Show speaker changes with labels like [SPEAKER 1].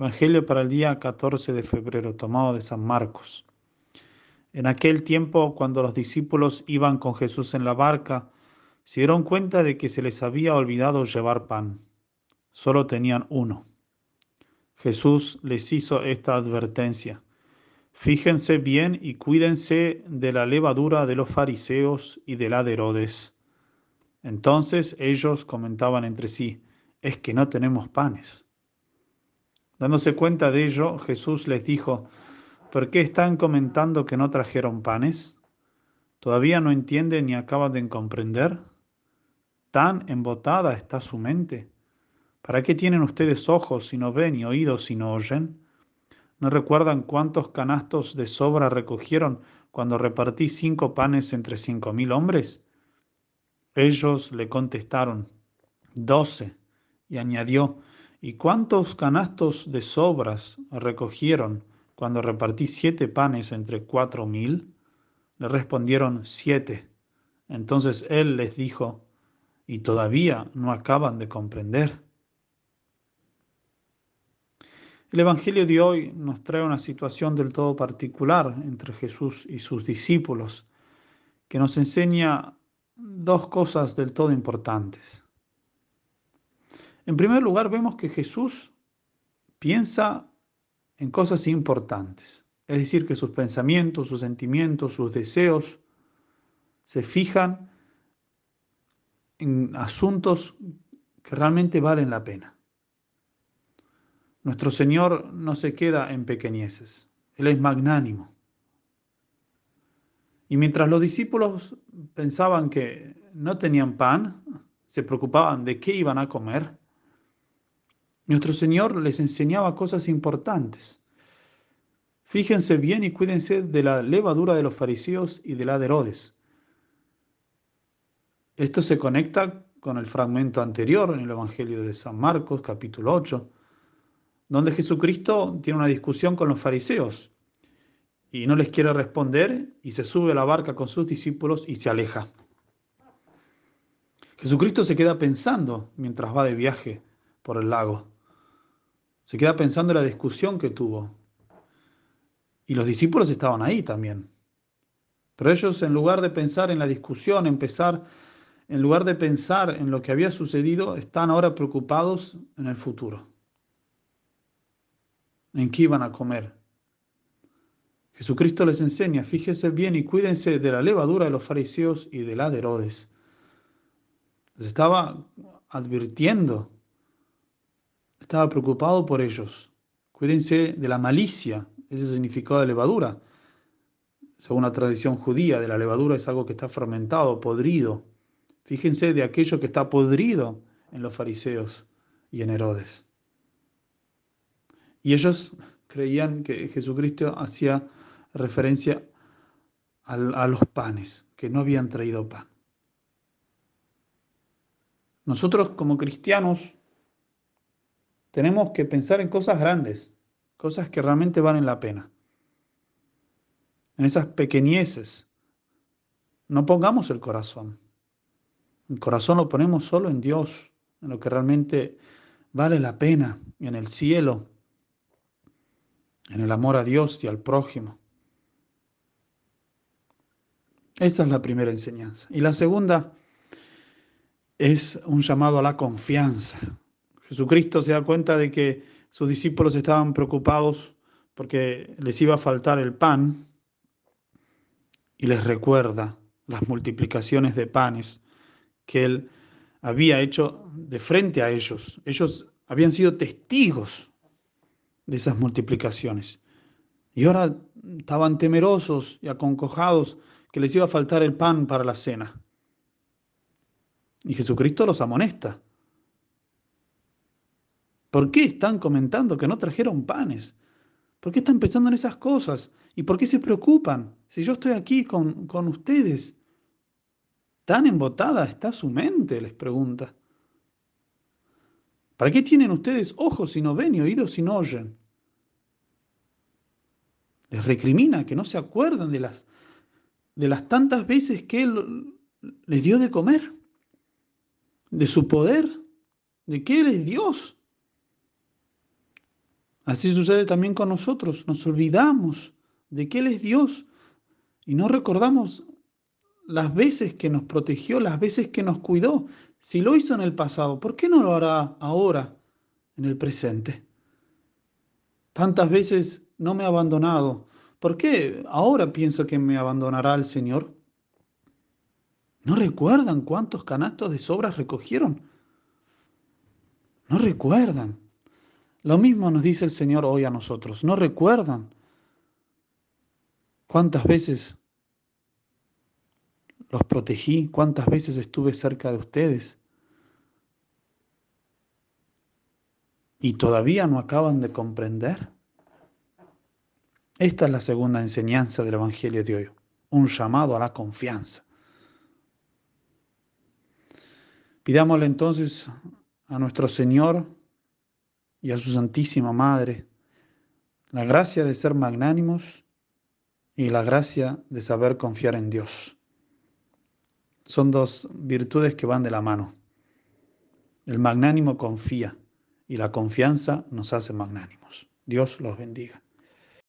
[SPEAKER 1] Evangelio para el día 14 de febrero, tomado de San Marcos. En aquel tiempo, cuando los discípulos iban con Jesús en la barca, se dieron cuenta de que se les había olvidado llevar pan. Solo tenían uno. Jesús les hizo esta advertencia. Fíjense bien y cuídense de la levadura de los fariseos y de la de Herodes. Entonces ellos comentaban entre sí, es que no tenemos panes. Dándose cuenta de ello, Jesús les dijo, ¿por qué están comentando que no trajeron panes? ¿Todavía no entienden ni acaban de comprender? ¿Tan embotada está su mente? ¿Para qué tienen ustedes ojos si no ven y oídos si no oyen? ¿No recuerdan cuántos canastos de sobra recogieron cuando repartí cinco panes entre cinco mil hombres? Ellos le contestaron, doce, y añadió, ¿Y cuántos canastos de sobras recogieron cuando repartí siete panes entre cuatro mil? Le respondieron siete. Entonces él les dijo, ¿y todavía no acaban de comprender? El Evangelio de hoy nos trae una situación del todo particular entre Jesús y sus discípulos, que nos enseña dos cosas del todo importantes. En primer lugar, vemos que Jesús piensa en cosas importantes, es decir, que sus pensamientos, sus sentimientos, sus deseos se fijan en asuntos que realmente valen la pena. Nuestro Señor no se queda en pequeñeces, Él es magnánimo. Y mientras los discípulos pensaban que no tenían pan, se preocupaban de qué iban a comer, nuestro Señor les enseñaba cosas importantes. Fíjense bien y cuídense de la levadura de los fariseos y de la de Herodes. Esto se conecta con el fragmento anterior en el Evangelio de San Marcos, capítulo 8, donde Jesucristo tiene una discusión con los fariseos y no les quiere responder y se sube a la barca con sus discípulos y se aleja. Jesucristo se queda pensando mientras va de viaje por el lago. Se queda pensando en la discusión que tuvo. Y los discípulos estaban ahí también. Pero ellos, en lugar de pensar en la discusión, empezar, en lugar de pensar en lo que había sucedido, están ahora preocupados en el futuro. ¿En qué iban a comer? Jesucristo les enseña, fíjense bien y cuídense de la levadura de los fariseos y de la de Herodes. Les estaba advirtiendo estaba preocupado por ellos. Cuídense de la malicia, ese significado de levadura. Según la tradición judía, de la levadura es algo que está fermentado, podrido. Fíjense de aquello que está podrido en los fariseos y en Herodes. Y ellos creían que Jesucristo hacía referencia a los panes, que no habían traído pan. Nosotros como cristianos tenemos que pensar en cosas grandes, cosas que realmente valen la pena. En esas pequeñeces. No pongamos el corazón. El corazón lo ponemos solo en Dios, en lo que realmente vale la pena, en el cielo, en el amor a Dios y al prójimo. Esa es la primera enseñanza. Y la segunda es un llamado a la confianza. Jesucristo se da cuenta de que sus discípulos estaban preocupados porque les iba a faltar el pan y les recuerda las multiplicaciones de panes que él había hecho de frente a ellos. Ellos habían sido testigos de esas multiplicaciones. Y ahora estaban temerosos y aconcojados que les iba a faltar el pan para la cena. Y Jesucristo los amonesta. ¿Por qué están comentando que no trajeron panes? ¿Por qué están pensando en esas cosas? ¿Y por qué se preocupan? Si yo estoy aquí con, con ustedes. ¿Tan embotada está su mente? les pregunta. ¿Para qué tienen ustedes ojos si no ven y oídos si no oyen? Les recrimina que no se acuerdan de las, de las tantas veces que Él les dio de comer, de su poder, de que Él es Dios Así sucede también con nosotros. Nos olvidamos de que Él es Dios y no recordamos las veces que nos protegió, las veces que nos cuidó. Si lo hizo en el pasado, ¿por qué no lo hará ahora, en el presente? Tantas veces no me ha abandonado. ¿Por qué ahora pienso que me abandonará el Señor? ¿No recuerdan cuántos canastos de sobras recogieron? No recuerdan. Lo mismo nos dice el Señor hoy a nosotros. No recuerdan cuántas veces los protegí, cuántas veces estuve cerca de ustedes. ¿Y todavía no acaban de comprender? Esta es la segunda enseñanza del Evangelio de hoy, un llamado a la confianza. Pidámosle entonces a nuestro Señor y a su Santísima Madre la gracia de ser magnánimos y la gracia de saber confiar en Dios. Son dos virtudes que van de la mano. El magnánimo confía y la confianza nos hace magnánimos. Dios los bendiga.